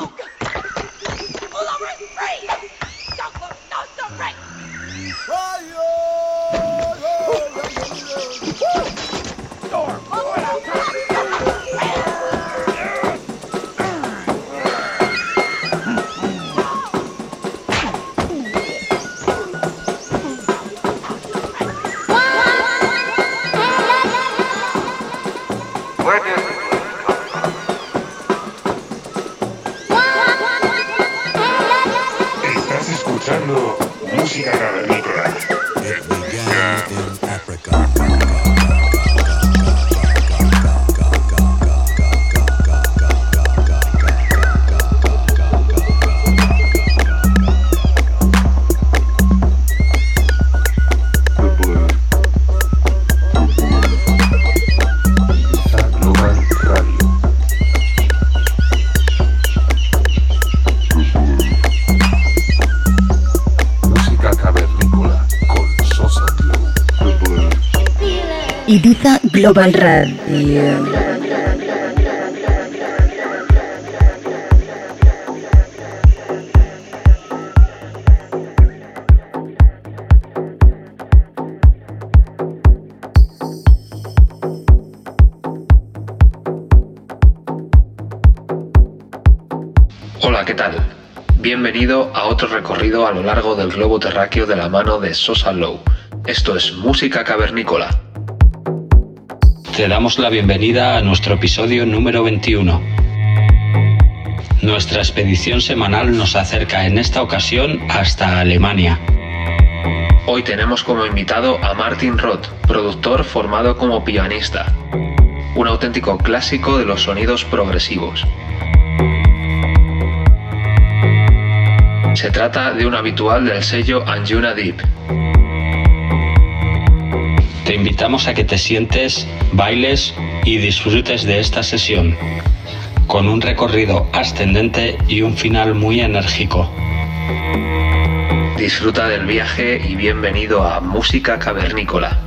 Oh, Pull over, free! Don't look, no, no, right! Fire! Global Radio. ¿qué tal? Bienvenido a otro recorrido a lo largo del globo terráqueo de la mano de Sosa Low. Esto es música cavernícola te damos la bienvenida a nuestro episodio número 21. Nuestra expedición semanal nos acerca en esta ocasión hasta Alemania. Hoy tenemos como invitado a Martin Roth, productor formado como pianista, un auténtico clásico de los sonidos progresivos. Se trata de un habitual del sello Anjuna Deep, te invitamos a que te sientes, bailes y disfrutes de esta sesión, con un recorrido ascendente y un final muy enérgico. Disfruta del viaje y bienvenido a Música Cavernícola.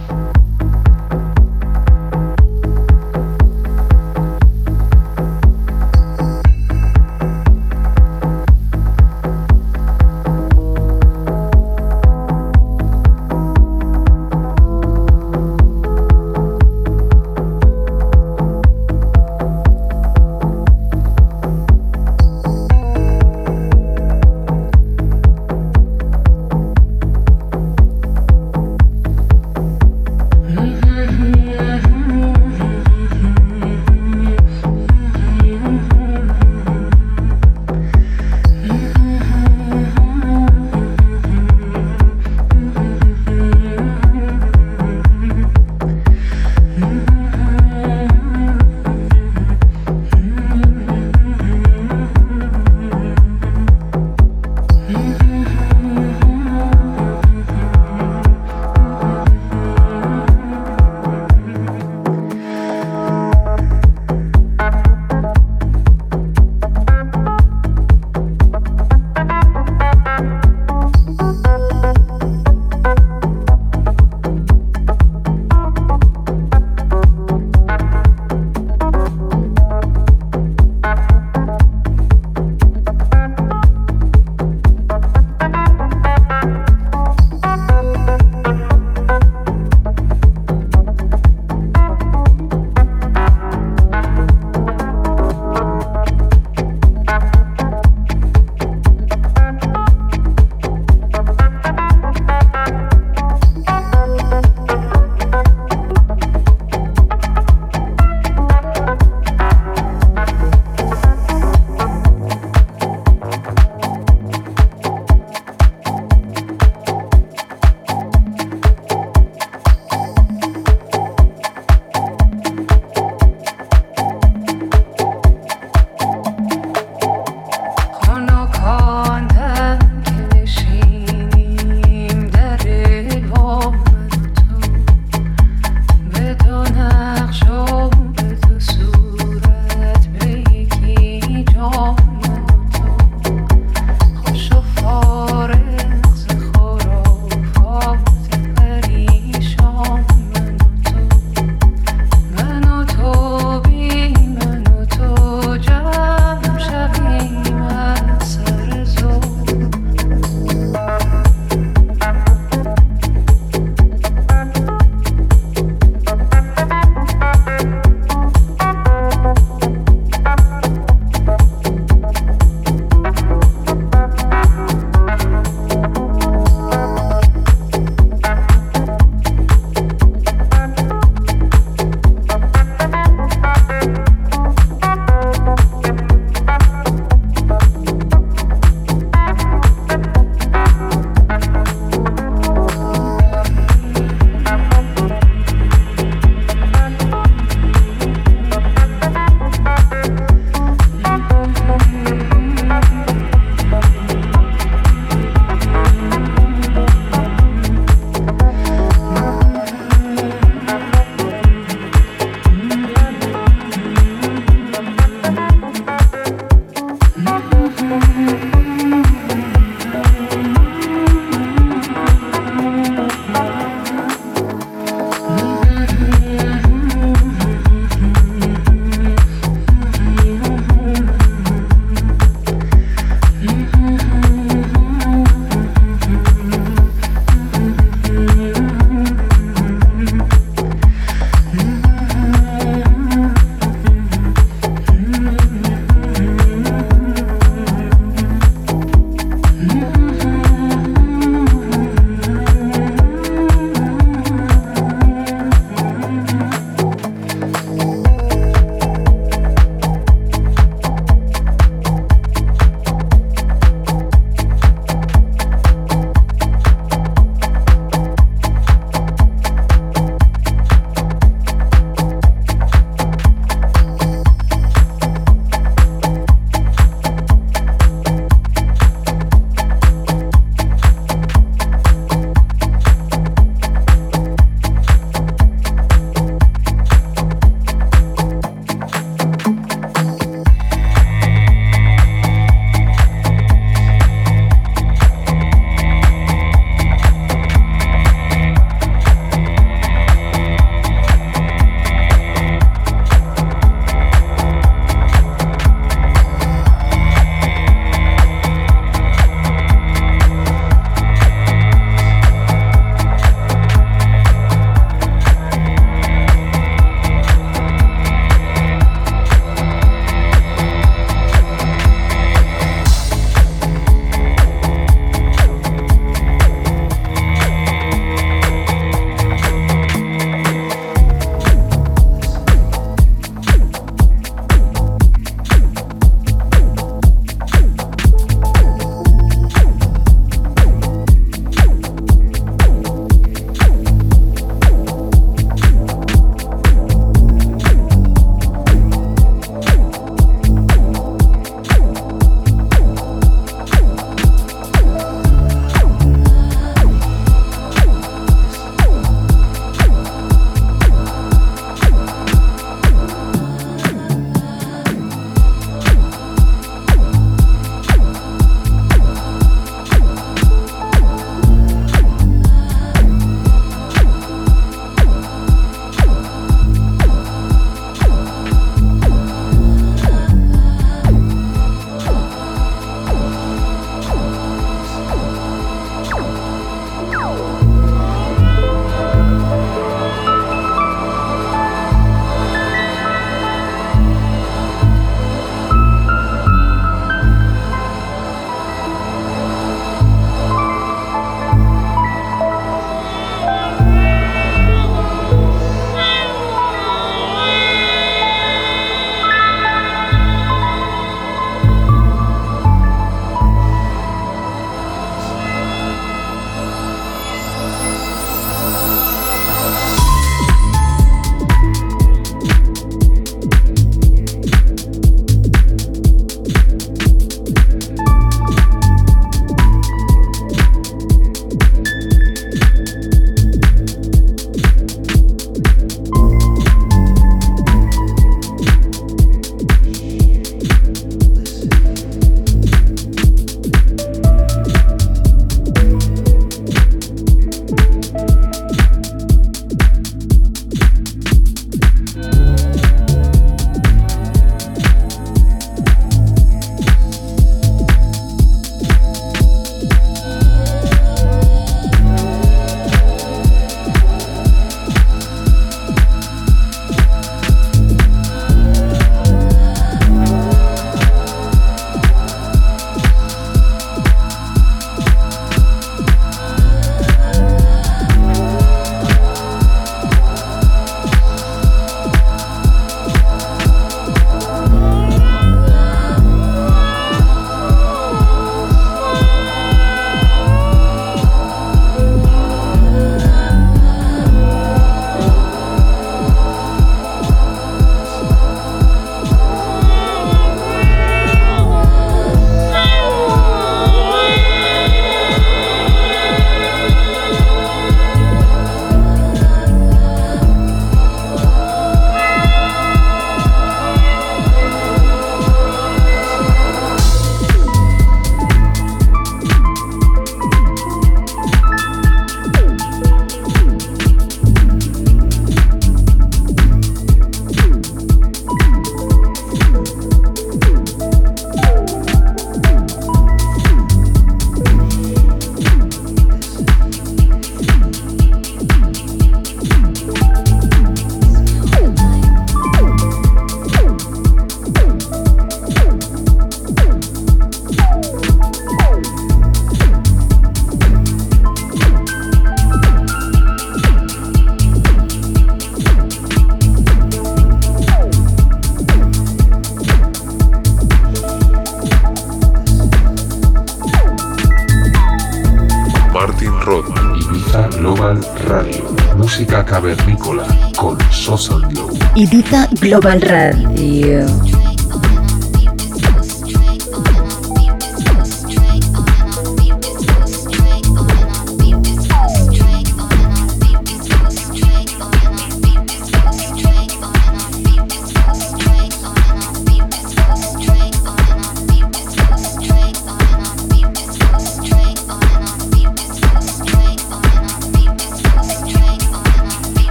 Global Radio.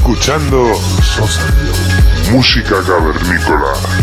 Escuchando música cavernícola.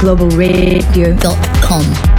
globalradio.com.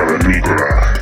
música cavernícola.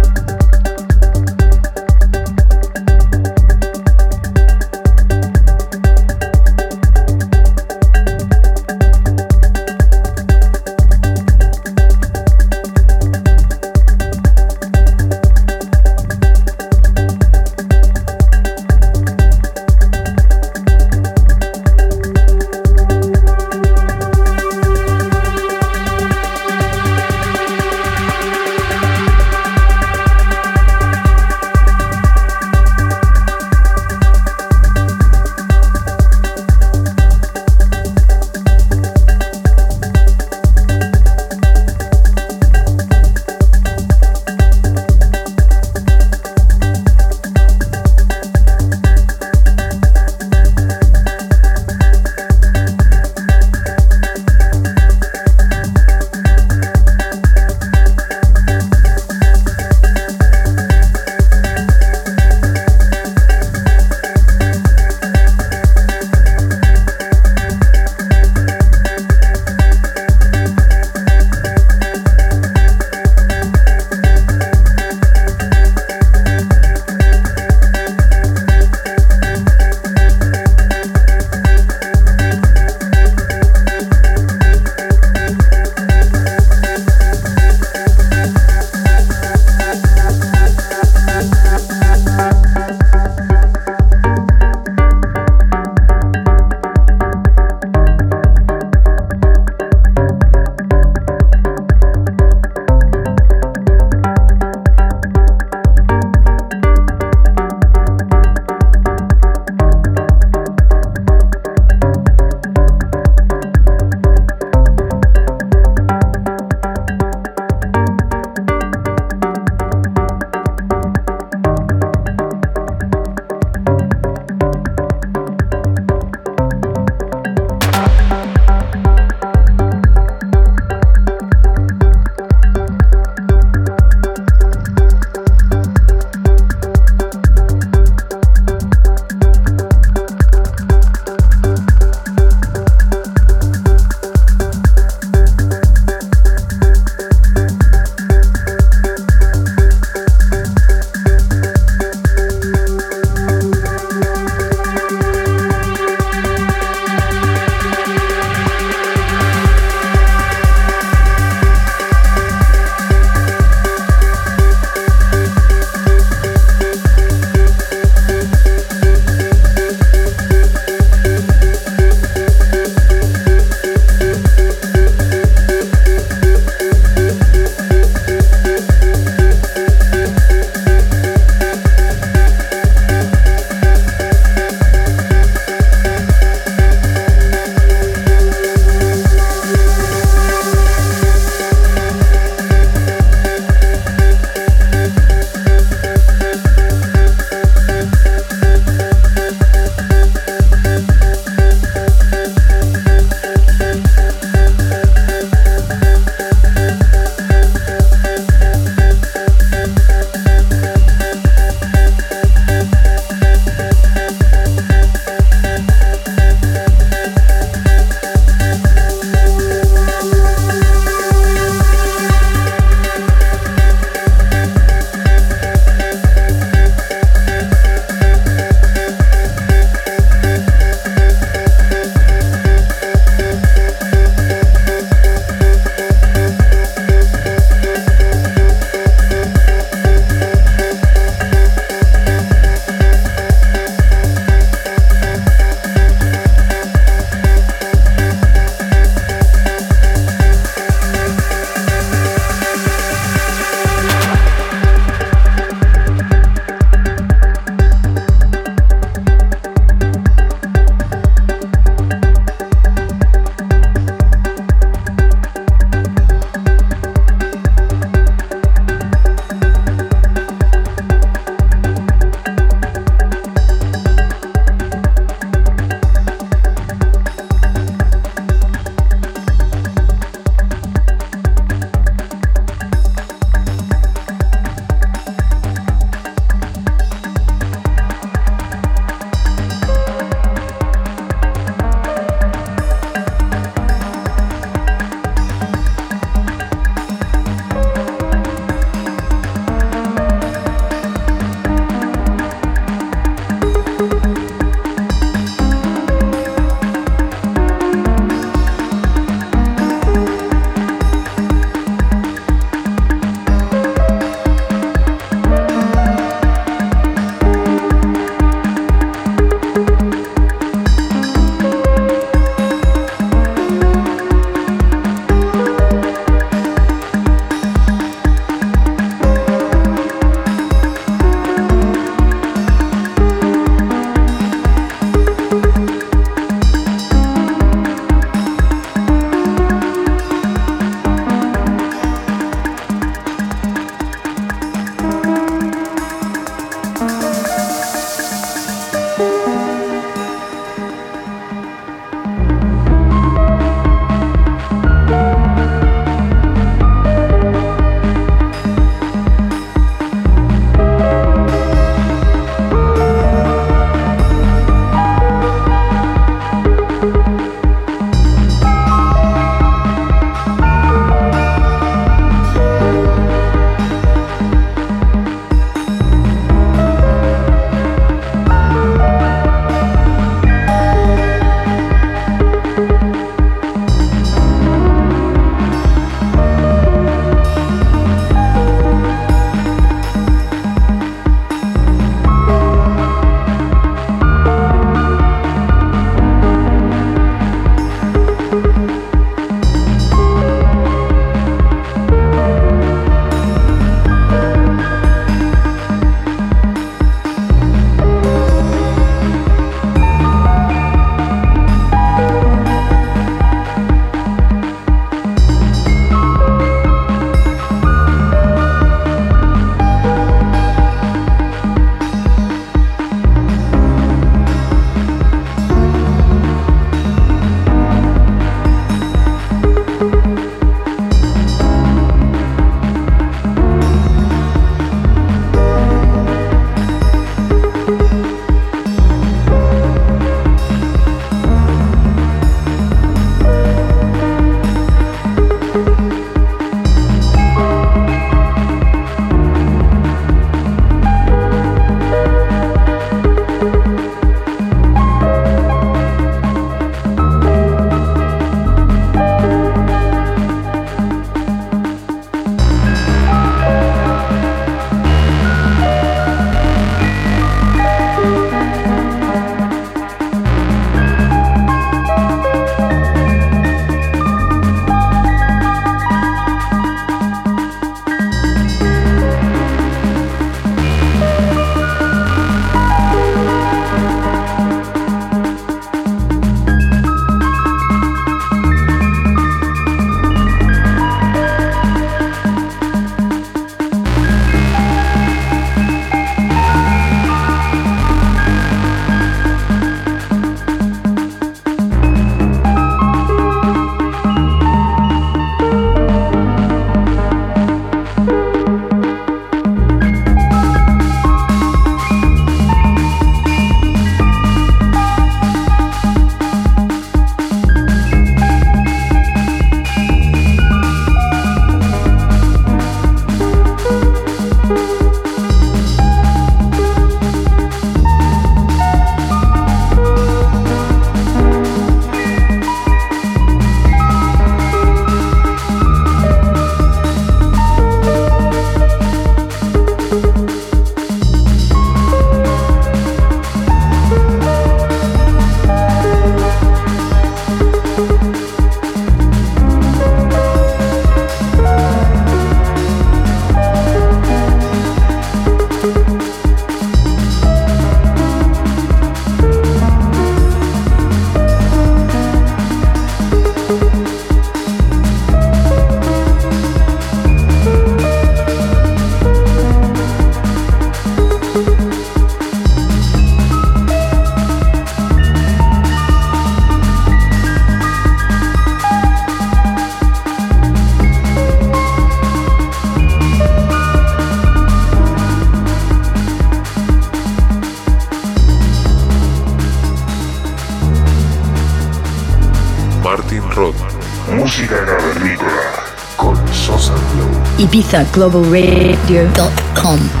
at globalradio.com.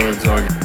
words are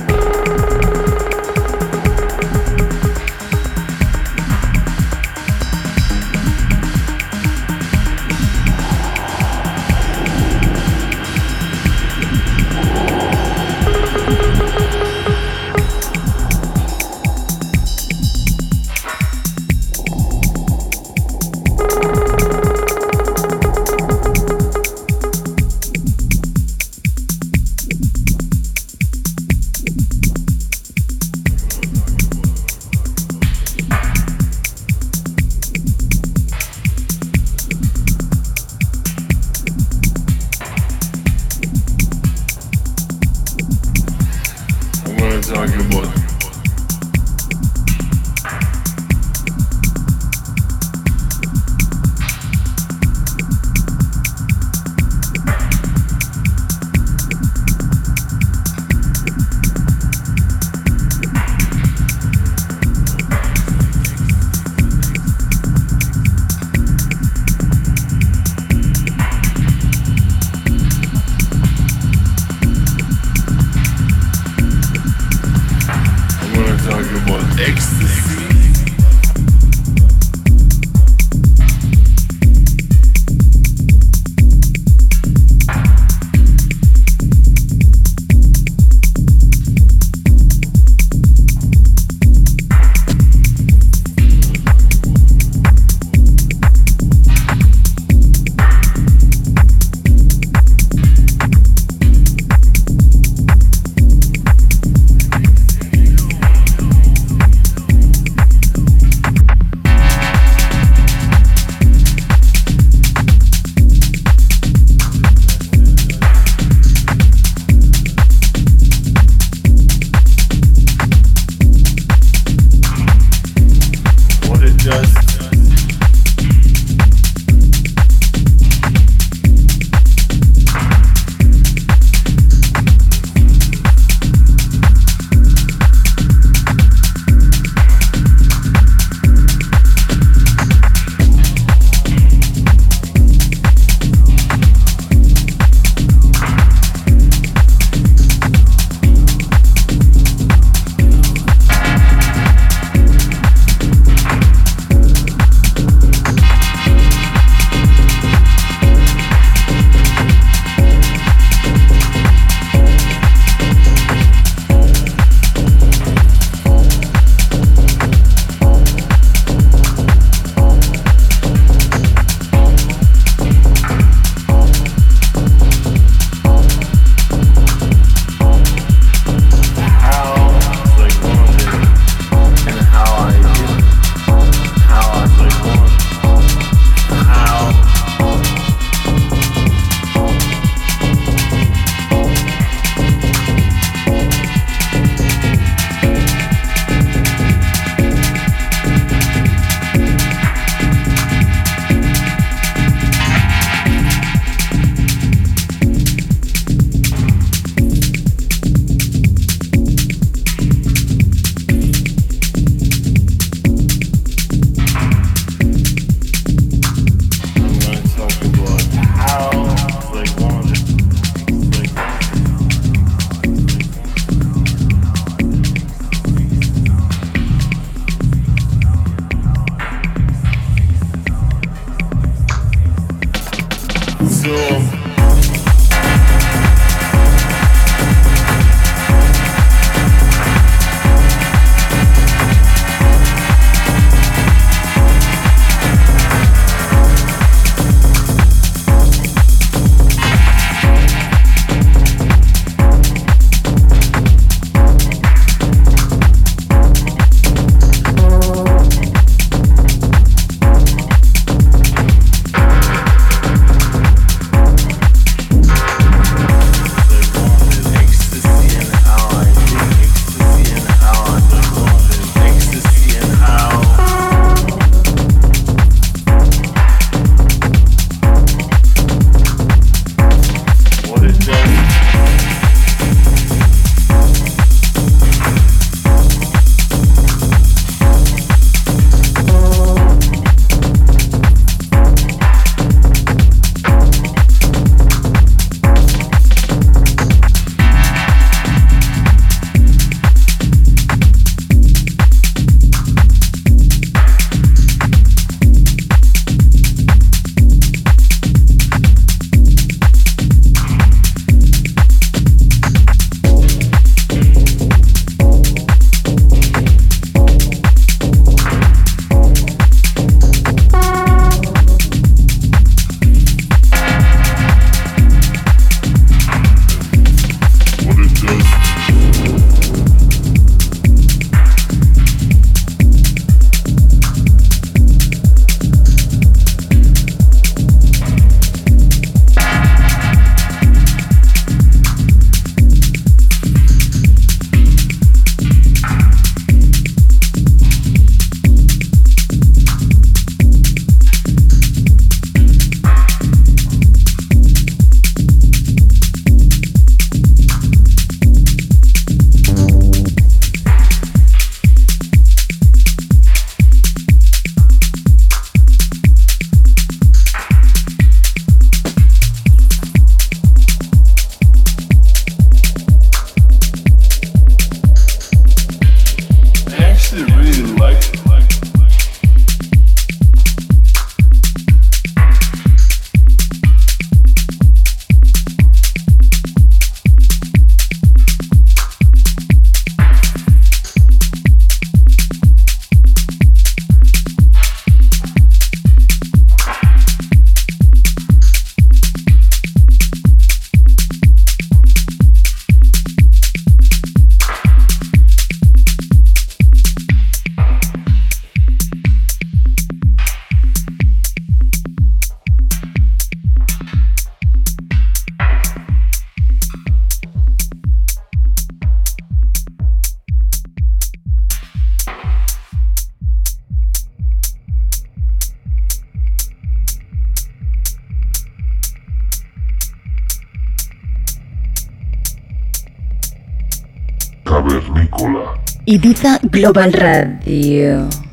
Ibiza Global Radio.